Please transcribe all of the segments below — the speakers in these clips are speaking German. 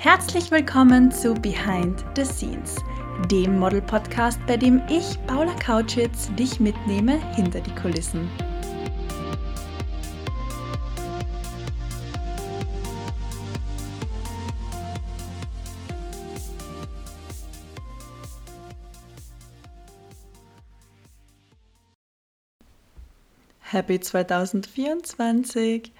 Herzlich willkommen zu Behind the Scenes, dem Model-Podcast, bei dem ich, Paula Kautschitz, dich mitnehme hinter die Kulissen. Happy 2024!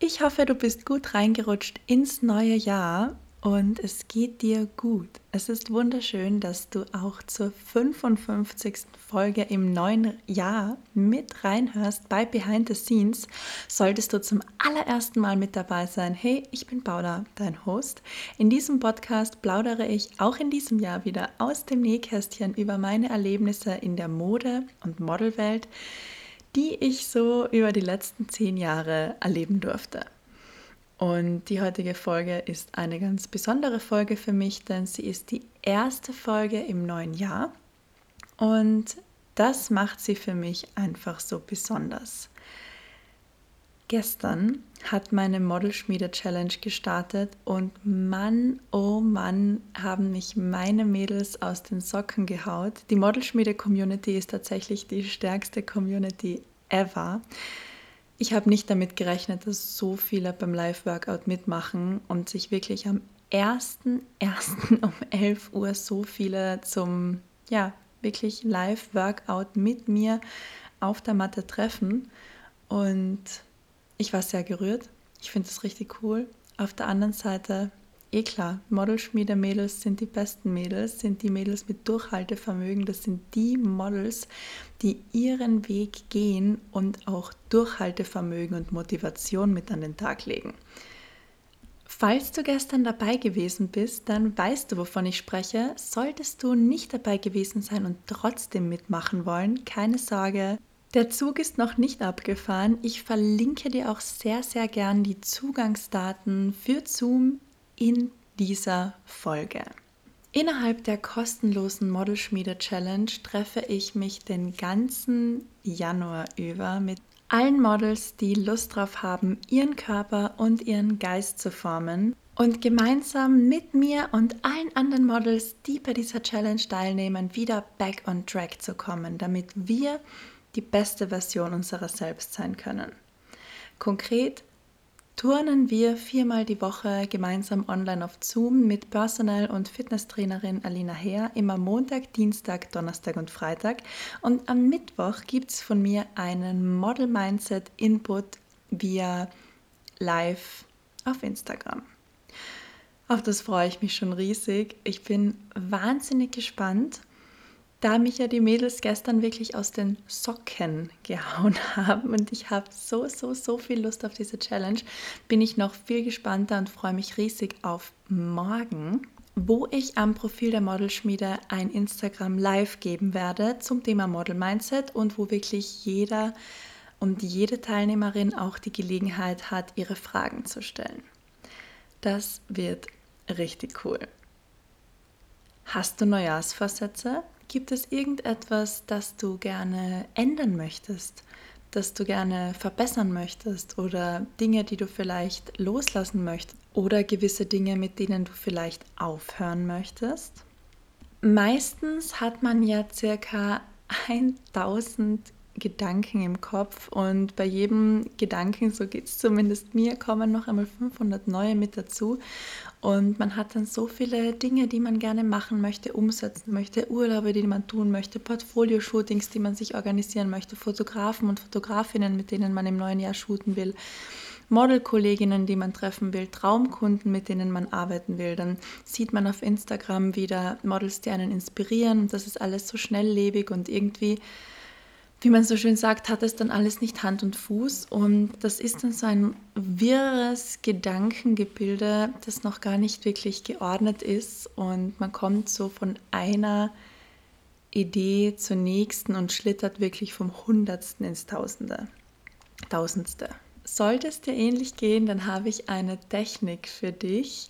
Ich hoffe, du bist gut reingerutscht ins neue Jahr und es geht dir gut. Es ist wunderschön, dass du auch zur 55. Folge im neuen Jahr mit reinhörst bei Behind the Scenes. Solltest du zum allerersten Mal mit dabei sein, hey, ich bin Paula, dein Host. In diesem Podcast plaudere ich auch in diesem Jahr wieder aus dem Nähkästchen über meine Erlebnisse in der Mode- und Modelwelt, die ich so über die letzten zehn Jahre erleben durfte. Und die heutige Folge ist eine ganz besondere Folge für mich, denn sie ist die erste Folge im neuen Jahr. Und das macht sie für mich einfach so besonders. Gestern hat meine Modelschmiede-Challenge gestartet und Mann, oh Mann, haben mich meine Mädels aus den Socken gehaut. Die Modelschmiede-Community ist tatsächlich die stärkste Community ever. Ich habe nicht damit gerechnet, dass so viele beim Live-Workout mitmachen und sich wirklich am 1.1. um 11 Uhr so viele zum, ja, wirklich Live-Workout mit mir auf der Matte treffen. Und ich war sehr gerührt. Ich finde es richtig cool. Auf der anderen Seite eh klar, Modelschmiede-Mädels sind die besten Mädels, sind die Mädels mit Durchhaltevermögen, das sind die Models, die ihren Weg gehen und auch Durchhaltevermögen und Motivation mit an den Tag legen. Falls du gestern dabei gewesen bist, dann weißt du, wovon ich spreche. Solltest du nicht dabei gewesen sein und trotzdem mitmachen wollen, keine Sorge. Der Zug ist noch nicht abgefahren. Ich verlinke dir auch sehr, sehr gern die Zugangsdaten für Zoom in dieser Folge. Innerhalb der kostenlosen Modelschmiede Challenge treffe ich mich den ganzen Januar über mit allen Models, die Lust drauf haben, ihren Körper und ihren Geist zu formen und gemeinsam mit mir und allen anderen Models, die bei dieser Challenge teilnehmen, wieder back on track zu kommen, damit wir die beste Version unserer selbst sein können. Konkret turnen wir viermal die Woche gemeinsam online auf Zoom mit Personal- und Fitnesstrainerin Alina Heer, immer Montag, Dienstag, Donnerstag und Freitag. Und am Mittwoch gibt es von mir einen Model Mindset Input via Live auf Instagram. Auf das freue ich mich schon riesig. Ich bin wahnsinnig gespannt da mich ja die Mädels gestern wirklich aus den Socken gehauen haben und ich habe so, so, so viel Lust auf diese Challenge, bin ich noch viel gespannter und freue mich riesig auf morgen, wo ich am Profil der Modelschmiede ein Instagram Live geben werde zum Thema Model Mindset und wo wirklich jeder und jede Teilnehmerin auch die Gelegenheit hat, ihre Fragen zu stellen. Das wird richtig cool. Hast du Neujahrsvorsätze? Gibt es irgendetwas, das du gerne ändern möchtest, das du gerne verbessern möchtest oder Dinge, die du vielleicht loslassen möchtest oder gewisse Dinge, mit denen du vielleicht aufhören möchtest? Meistens hat man ja circa 1000 Gedanken im Kopf und bei jedem Gedanken, so geht es zumindest mir, kommen noch einmal 500 neue mit dazu und man hat dann so viele Dinge, die man gerne machen möchte, umsetzen möchte, Urlaube, die man tun möchte, Portfolio-Shootings, die man sich organisieren möchte, Fotografen und Fotografinnen, mit denen man im neuen Jahr shooten will. Modelkolleginnen, die man treffen will, Traumkunden, mit denen man arbeiten will. Dann sieht man auf Instagram wieder Models, die einen inspirieren und das ist alles so schnelllebig und irgendwie wie man so schön sagt, hat es dann alles nicht Hand und Fuß. Und das ist dann so ein wirres Gedankengebilde, das noch gar nicht wirklich geordnet ist. Und man kommt so von einer Idee zur nächsten und schlittert wirklich vom Hundertsten ins Tausende. Tausendste. Sollte es dir ähnlich gehen, dann habe ich eine Technik für dich.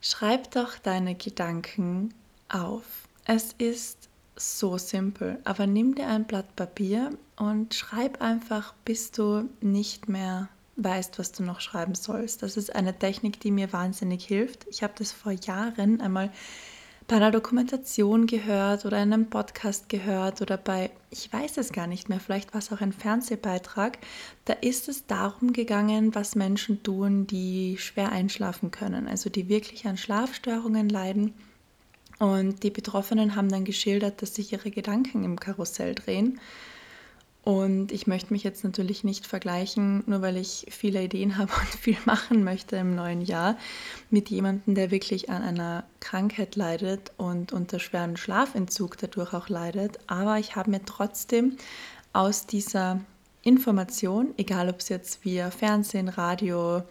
Schreib doch deine Gedanken auf. Es ist so simpel. Aber nimm dir ein Blatt Papier und schreib einfach, bis du nicht mehr weißt, was du noch schreiben sollst. Das ist eine Technik, die mir wahnsinnig hilft. Ich habe das vor Jahren einmal bei einer Dokumentation gehört oder in einem Podcast gehört oder bei, ich weiß es gar nicht mehr, vielleicht war es auch ein Fernsehbeitrag. Da ist es darum gegangen, was Menschen tun, die schwer einschlafen können, also die wirklich an Schlafstörungen leiden. Und die Betroffenen haben dann geschildert, dass sich ihre Gedanken im Karussell drehen und ich möchte mich jetzt natürlich nicht vergleichen, nur weil ich viele Ideen habe und viel machen möchte im neuen Jahr, mit jemandem, der wirklich an einer Krankheit leidet und unter schweren Schlafentzug dadurch auch leidet. Aber ich habe mir trotzdem aus dieser Information, egal ob es jetzt via Fernsehen, Radio,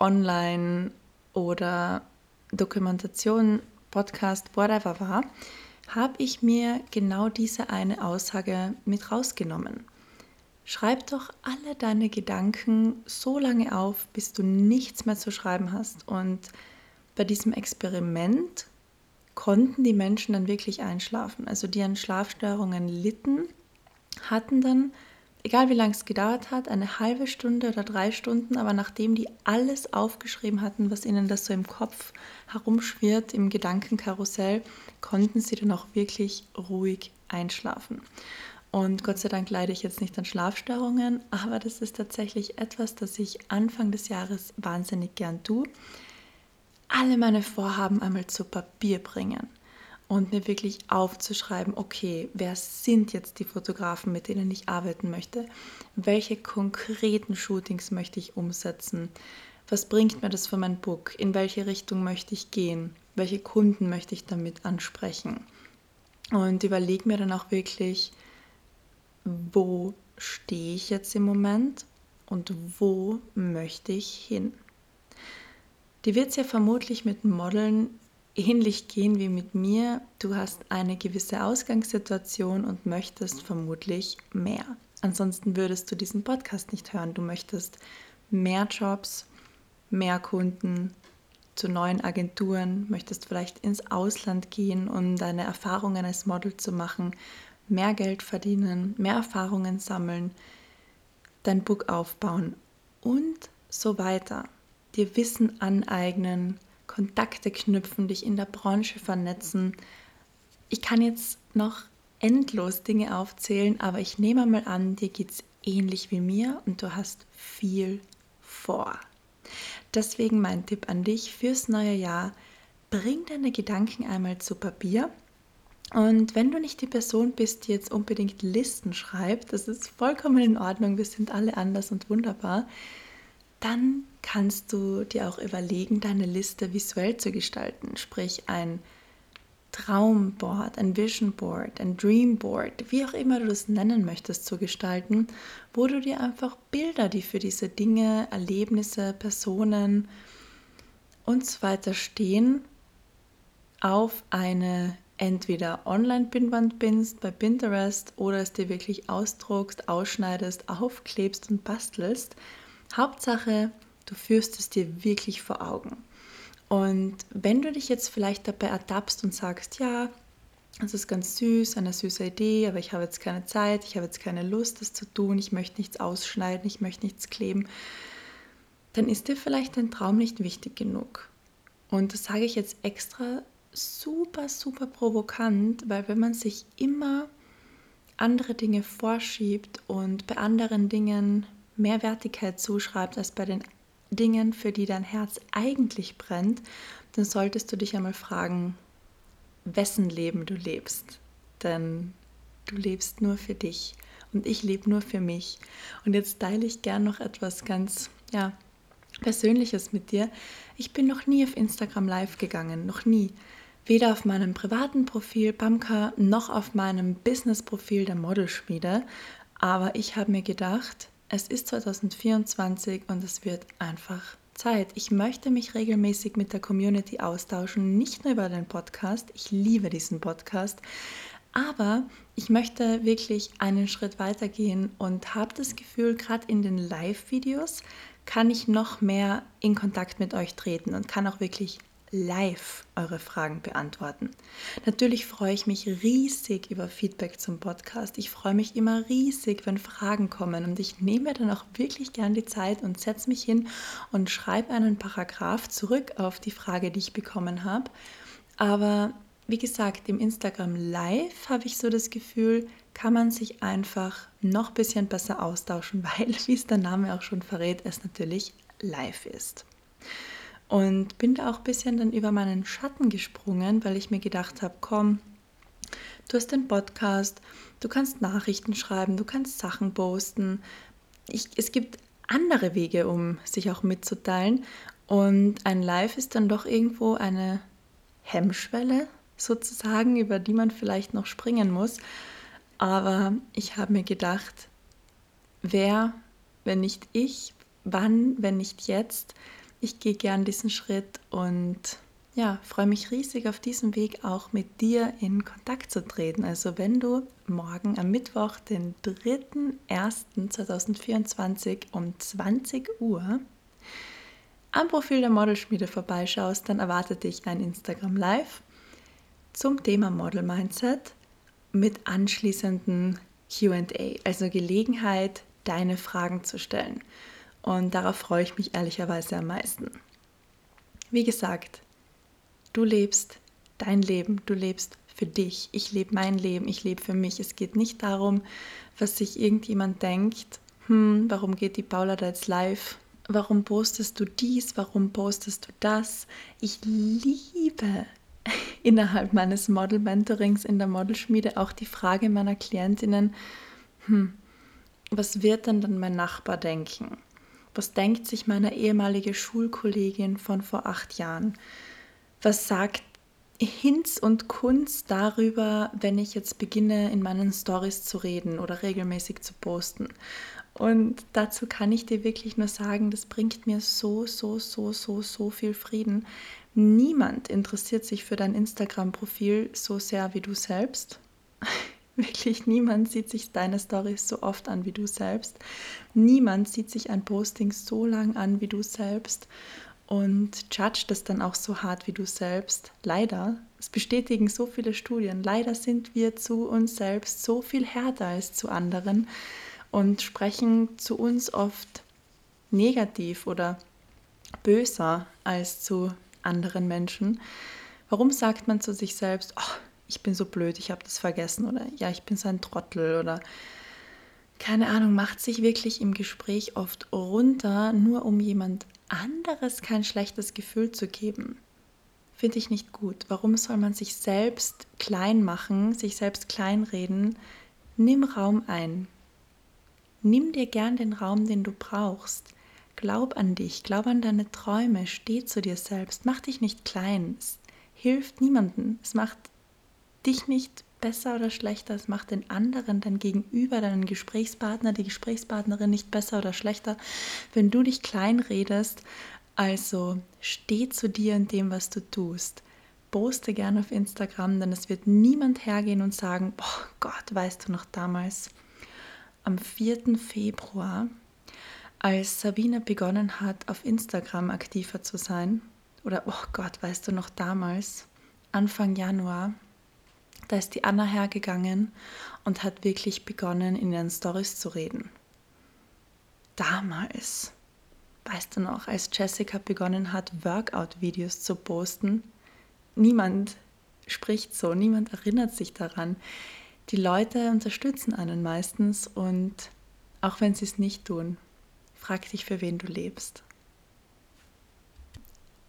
online oder Dokumentation, Podcast, whatever war, habe ich mir genau diese eine Aussage mit rausgenommen. Schreib doch alle deine Gedanken so lange auf, bis du nichts mehr zu schreiben hast. Und bei diesem Experiment konnten die Menschen dann wirklich einschlafen. Also die an Schlafstörungen litten, hatten dann egal wie lange es gedauert hat, eine halbe Stunde oder drei Stunden, aber nachdem die alles aufgeschrieben hatten, was ihnen das so im Kopf herumschwirrt, im Gedankenkarussell, konnten sie dann auch wirklich ruhig einschlafen. Und Gott sei Dank leide ich jetzt nicht an Schlafstörungen, aber das ist tatsächlich etwas, das ich Anfang des Jahres wahnsinnig gern tue. Alle meine Vorhaben einmal zu Papier bringen und mir wirklich aufzuschreiben, okay, wer sind jetzt die Fotografen, mit denen ich arbeiten möchte? Welche konkreten Shootings möchte ich umsetzen? Was bringt mir das für mein Book? In welche Richtung möchte ich gehen? Welche Kunden möchte ich damit ansprechen? Und überlege mir dann auch wirklich, wo stehe ich jetzt im Moment und wo möchte ich hin? Die wird es ja vermutlich mit Modeln ähnlich gehen wie mit mir. Du hast eine gewisse Ausgangssituation und möchtest vermutlich mehr. Ansonsten würdest du diesen Podcast nicht hören. Du möchtest mehr Jobs, mehr Kunden, zu neuen Agenturen, möchtest vielleicht ins Ausland gehen, um deine Erfahrungen als Model zu machen, mehr Geld verdienen, mehr Erfahrungen sammeln, dein Book aufbauen und so weiter. Dir Wissen aneignen, Kontakte knüpfen, dich in der Branche vernetzen. Ich kann jetzt noch endlos Dinge aufzählen, aber ich nehme mal an, dir geht es ähnlich wie mir und du hast viel vor. Deswegen mein Tipp an dich fürs neue Jahr, bring deine Gedanken einmal zu Papier. Und wenn du nicht die Person bist, die jetzt unbedingt Listen schreibt, das ist vollkommen in Ordnung, wir sind alle anders und wunderbar, dann kannst du dir auch überlegen, deine Liste visuell zu gestalten, sprich ein Traumboard, ein Vision Board, ein Dream Board, wie auch immer du das nennen möchtest, zu gestalten, wo du dir einfach Bilder, die für diese Dinge, Erlebnisse, Personen und so weiter stehen, auf eine entweder Online-Pinnwand bindst bei Pinterest oder es dir wirklich ausdruckst, ausschneidest, aufklebst und bastelst Hauptsache, du führst es dir wirklich vor Augen. Und wenn du dich jetzt vielleicht dabei ertappst und sagst, ja, das ist ganz süß, eine süße Idee, aber ich habe jetzt keine Zeit, ich habe jetzt keine Lust, das zu tun, ich möchte nichts ausschneiden, ich möchte nichts kleben, dann ist dir vielleicht dein Traum nicht wichtig genug. Und das sage ich jetzt extra super, super provokant, weil wenn man sich immer andere Dinge vorschiebt und bei anderen Dingen mehr Wertigkeit zuschreibst als bei den Dingen, für die dein Herz eigentlich brennt, dann solltest du dich einmal fragen, wessen Leben du lebst. Denn du lebst nur für dich und ich lebe nur für mich. Und jetzt teile ich gern noch etwas ganz, ja, Persönliches mit dir. Ich bin noch nie auf Instagram live gegangen, noch nie. Weder auf meinem privaten Profil Bamka noch auf meinem Business-Profil der Modelschmiede. Aber ich habe mir gedacht, es ist 2024 und es wird einfach Zeit. Ich möchte mich regelmäßig mit der Community austauschen, nicht nur über den Podcast. Ich liebe diesen Podcast. Aber ich möchte wirklich einen Schritt weiter gehen und habe das Gefühl, gerade in den Live-Videos kann ich noch mehr in Kontakt mit euch treten und kann auch wirklich live eure Fragen beantworten. Natürlich freue ich mich riesig über Feedback zum Podcast. Ich freue mich immer riesig, wenn Fragen kommen und ich nehme dann auch wirklich gern die Zeit und setze mich hin und schreibe einen Paragraph zurück auf die Frage, die ich bekommen habe. Aber wie gesagt, im Instagram Live habe ich so das Gefühl, kann man sich einfach noch ein bisschen besser austauschen, weil, wie es der Name auch schon verrät, es natürlich live ist. Und bin da auch ein bisschen dann über meinen Schatten gesprungen, weil ich mir gedacht habe, komm, du hast den Podcast, du kannst Nachrichten schreiben, du kannst Sachen posten. Ich, es gibt andere Wege, um sich auch mitzuteilen. Und ein Live ist dann doch irgendwo eine Hemmschwelle sozusagen, über die man vielleicht noch springen muss. Aber ich habe mir gedacht, wer, wenn nicht ich, wann, wenn nicht jetzt, ich gehe gern diesen Schritt und ja, freue mich riesig auf diesem Weg auch mit dir in Kontakt zu treten. Also wenn du morgen am Mittwoch, den 3.1.2024 um 20 Uhr am Profil der Modelschmiede vorbeischaust, dann erwartet dich ein Instagram Live zum Thema Model Mindset mit anschließenden QA, also Gelegenheit, deine Fragen zu stellen. Und darauf freue ich mich ehrlicherweise am meisten. Wie gesagt, du lebst dein Leben, du lebst für dich. Ich lebe mein Leben, ich lebe für mich. Es geht nicht darum, was sich irgendjemand denkt. Hm, warum geht die Paula da jetzt live? Warum postest du dies? Warum postest du das? Ich liebe innerhalb meines Model-Mentorings in der Modelschmiede auch die Frage meiner Klientinnen, hm, was wird denn dann mein Nachbar denken? Was denkt sich meine ehemalige Schulkollegin von vor acht Jahren? Was sagt Hinz und Kunz darüber, wenn ich jetzt beginne, in meinen Stories zu reden oder regelmäßig zu posten? Und dazu kann ich dir wirklich nur sagen, das bringt mir so, so, so, so, so viel Frieden. Niemand interessiert sich für dein Instagram-Profil so sehr wie du selbst. Wirklich niemand sieht sich deine Stories so oft an wie du selbst. Niemand sieht sich ein Posting so lang an wie du selbst und judgt es dann auch so hart wie du selbst. Leider, es bestätigen so viele Studien, leider sind wir zu uns selbst so viel härter als zu anderen und sprechen zu uns oft negativ oder böser als zu anderen Menschen. Warum sagt man zu sich selbst, oh, ich bin so blöd, ich habe das vergessen oder ja, ich bin so ein Trottel oder keine Ahnung, macht sich wirklich im Gespräch oft runter, nur um jemand anderes kein schlechtes Gefühl zu geben. Finde ich nicht gut. Warum soll man sich selbst klein machen, sich selbst kleinreden? Nimm Raum ein. Nimm dir gern den Raum, den du brauchst. Glaub an dich, glaub an deine Träume, steh zu dir selbst, mach dich nicht klein. Es hilft niemandem. Es macht dich nicht besser oder schlechter, es macht den anderen, dein Gegenüber, deinen Gesprächspartner, die Gesprächspartnerin nicht besser oder schlechter, wenn du dich klein redest. Also steh zu dir in dem, was du tust. Poste gerne auf Instagram, denn es wird niemand hergehen und sagen, oh Gott, weißt du noch damals, am 4. Februar, als Sabine begonnen hat, auf Instagram aktiver zu sein, oder oh Gott, weißt du noch damals, Anfang Januar, da ist die Anna hergegangen und hat wirklich begonnen, in ihren Stories zu reden. Damals, weißt du noch, als Jessica begonnen hat, Workout-Videos zu posten, niemand spricht so, niemand erinnert sich daran. Die Leute unterstützen einen meistens und auch wenn sie es nicht tun, frag dich, für wen du lebst.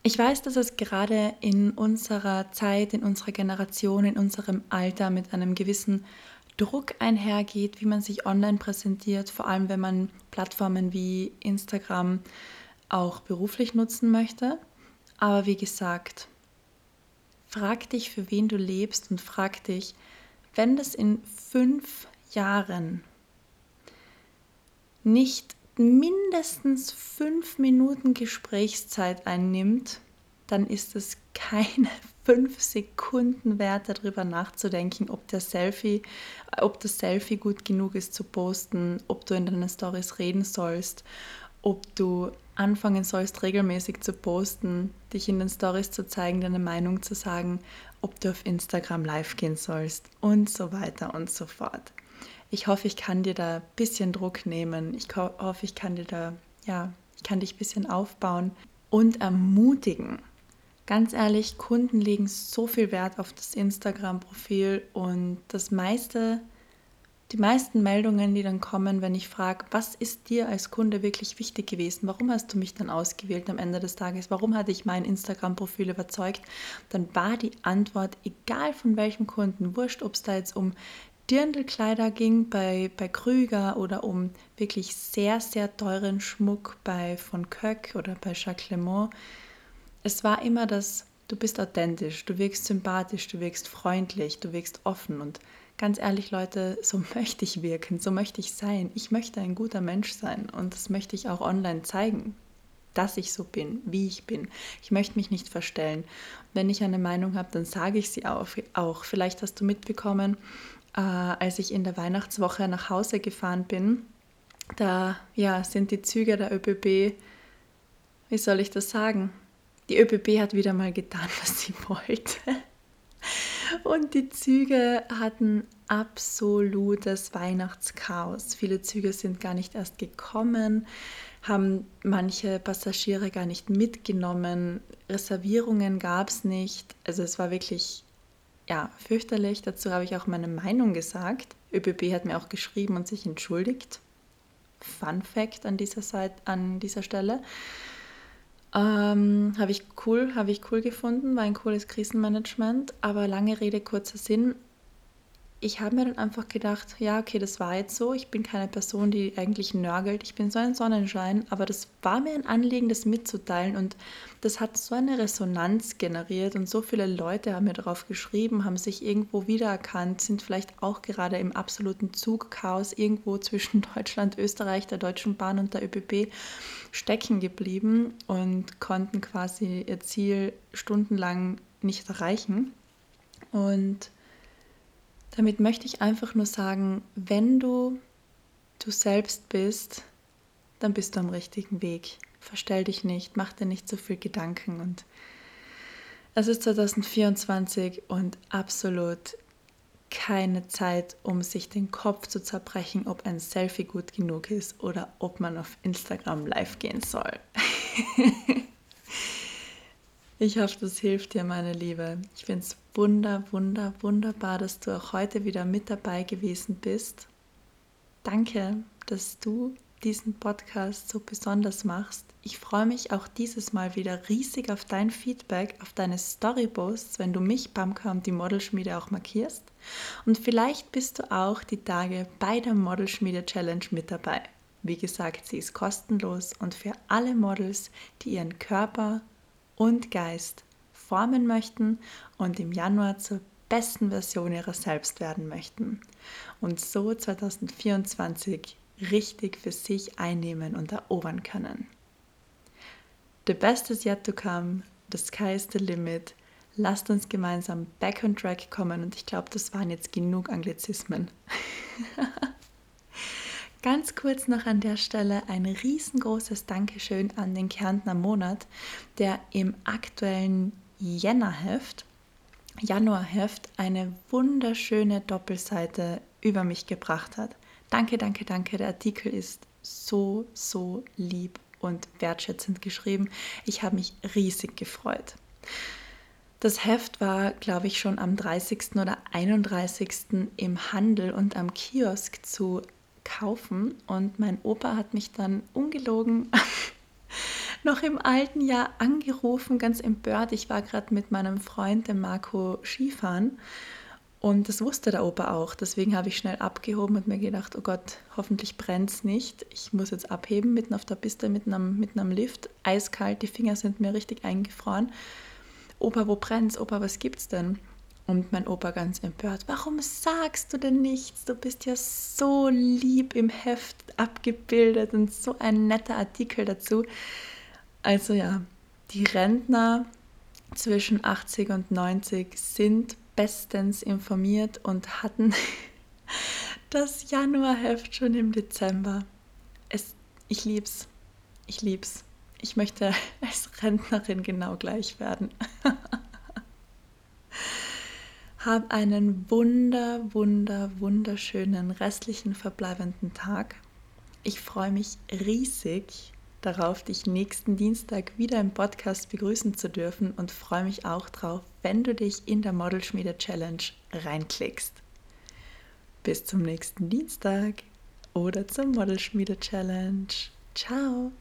Ich weiß, dass es gerade in unserer Zeit, in unserer Generation, in unserem Alter mit einem gewissen Druck einhergeht, wie man sich online präsentiert, vor allem wenn man Plattformen wie Instagram auch beruflich nutzen möchte. Aber wie gesagt, frag dich, für wen du lebst und frag dich, wenn das in fünf Jahren nicht mindestens fünf Minuten Gesprächszeit einnimmt, dann ist es keine fünf Sekunden wert, darüber nachzudenken, ob der Selfie, ob das Selfie gut genug ist zu posten, ob du in deinen Stories reden sollst, ob du anfangen sollst, regelmäßig zu posten, dich in den Stories zu zeigen, deine Meinung zu sagen, ob du auf Instagram live gehen sollst und so weiter und so fort. Ich hoffe, ich kann dir da ein bisschen Druck nehmen. Ich hoffe, ich kann dir da, ja, ich kann dich ein bisschen aufbauen und ermutigen. Ganz ehrlich, Kunden legen so viel Wert auf das Instagram-Profil und das meiste die meisten Meldungen, die dann kommen, wenn ich frage, was ist dir als Kunde wirklich wichtig gewesen? Warum hast du mich dann ausgewählt am Ende des Tages? Warum hatte ich mein Instagram-Profil überzeugt? Dann war die Antwort, egal von welchem Kunden, wurscht, ob es da jetzt um Dirndlkleider ging bei, bei Krüger oder um wirklich sehr, sehr teuren Schmuck bei von Köck oder bei Jacques Clement. Es war immer das, du bist authentisch, du wirkst sympathisch, du wirkst freundlich, du wirkst offen und ganz ehrlich, Leute, so möchte ich wirken, so möchte ich sein. Ich möchte ein guter Mensch sein und das möchte ich auch online zeigen, dass ich so bin, wie ich bin. Ich möchte mich nicht verstellen. Wenn ich eine Meinung habe, dann sage ich sie auch. auch. Vielleicht hast du mitbekommen, äh, als ich in der Weihnachtswoche nach Hause gefahren bin, da ja, sind die Züge der ÖBB, wie soll ich das sagen? Die ÖBB hat wieder mal getan, was sie wollte. Und die Züge hatten absolutes Weihnachtschaos. Viele Züge sind gar nicht erst gekommen, haben manche Passagiere gar nicht mitgenommen, Reservierungen gab es nicht. Also es war wirklich ja, fürchterlich. Dazu habe ich auch meine Meinung gesagt. ÖBB hat mir auch geschrieben und sich entschuldigt. Fun Fact an dieser, Seite, an dieser Stelle. Ähm, habe ich cool, habe ich cool gefunden, war ein cooles Krisenmanagement, aber lange Rede, kurzer Sinn ich habe mir dann einfach gedacht, ja, okay, das war jetzt so. Ich bin keine Person, die eigentlich nörgelt. Ich bin so ein Sonnenschein, aber das war mir ein Anliegen, das mitzuteilen und das hat so eine Resonanz generiert und so viele Leute haben mir darauf geschrieben, haben sich irgendwo wiedererkannt, sind vielleicht auch gerade im absoluten Zugchaos irgendwo zwischen Deutschland, Österreich, der Deutschen Bahn und der ÖBB stecken geblieben und konnten quasi ihr Ziel stundenlang nicht erreichen. Und damit möchte ich einfach nur sagen, wenn du du selbst bist, dann bist du am richtigen Weg. Verstell dich nicht, mach dir nicht so viel Gedanken und es ist 2024 und absolut keine Zeit, um sich den Kopf zu zerbrechen, ob ein Selfie gut genug ist oder ob man auf Instagram live gehen soll. Ich hoffe, das hilft dir, meine Liebe. Ich finde es wunder, wunder, wunderbar, dass du auch heute wieder mit dabei gewesen bist. Danke, dass du diesen Podcast so besonders machst. Ich freue mich auch dieses Mal wieder riesig auf dein Feedback, auf deine Storyposts, wenn du mich, Bamka und die Modelschmiede auch markierst. Und vielleicht bist du auch die Tage bei der Modelschmiede Challenge mit dabei. Wie gesagt, sie ist kostenlos und für alle Models, die ihren Körper und Geist formen möchten und im Januar zur besten Version ihrer selbst werden möchten und so 2024 richtig für sich einnehmen und erobern können. The best is yet to come, the sky is the limit. Lasst uns gemeinsam back on track kommen und ich glaube, das waren jetzt genug Anglizismen. Ganz kurz noch an der Stelle ein riesengroßes Dankeschön an den Kärntner Monat, der im aktuellen Jännerheft, Januarheft, eine wunderschöne Doppelseite über mich gebracht hat. Danke, danke, danke. Der Artikel ist so, so lieb und wertschätzend geschrieben. Ich habe mich riesig gefreut. Das Heft war, glaube ich, schon am 30. oder 31. im Handel und am Kiosk zu kaufen. Und mein Opa hat mich dann ungelogen noch im alten Jahr angerufen, ganz empört. Ich war gerade mit meinem Freund, dem Marco, Skifahren. Und das wusste der Opa auch. Deswegen habe ich schnell abgehoben und mir gedacht, oh Gott, hoffentlich brennt es nicht. Ich muss jetzt abheben, mitten auf der Piste, mitten am, mitten am Lift. Eiskalt, die Finger sind mir richtig eingefroren. Opa, wo brennt's? Opa, was gibt's denn? Und mein Opa ganz empört, warum sagst du denn nichts? Du bist ja so lieb im Heft abgebildet und so ein netter Artikel dazu. Also ja, die Rentner zwischen 80 und 90 sind bestens informiert und hatten das Januarheft schon im Dezember. Es, ich lieb's. Ich lieb's. ich möchte als Rentnerin genau gleich werden. Hab einen wunder, wunder, wunderschönen restlichen verbleibenden Tag. Ich freue mich riesig darauf, dich nächsten Dienstag wieder im Podcast begrüßen zu dürfen und freue mich auch drauf, wenn du dich in der Modelschmiede Challenge reinklickst. Bis zum nächsten Dienstag oder zur Modelschmiede Challenge. Ciao!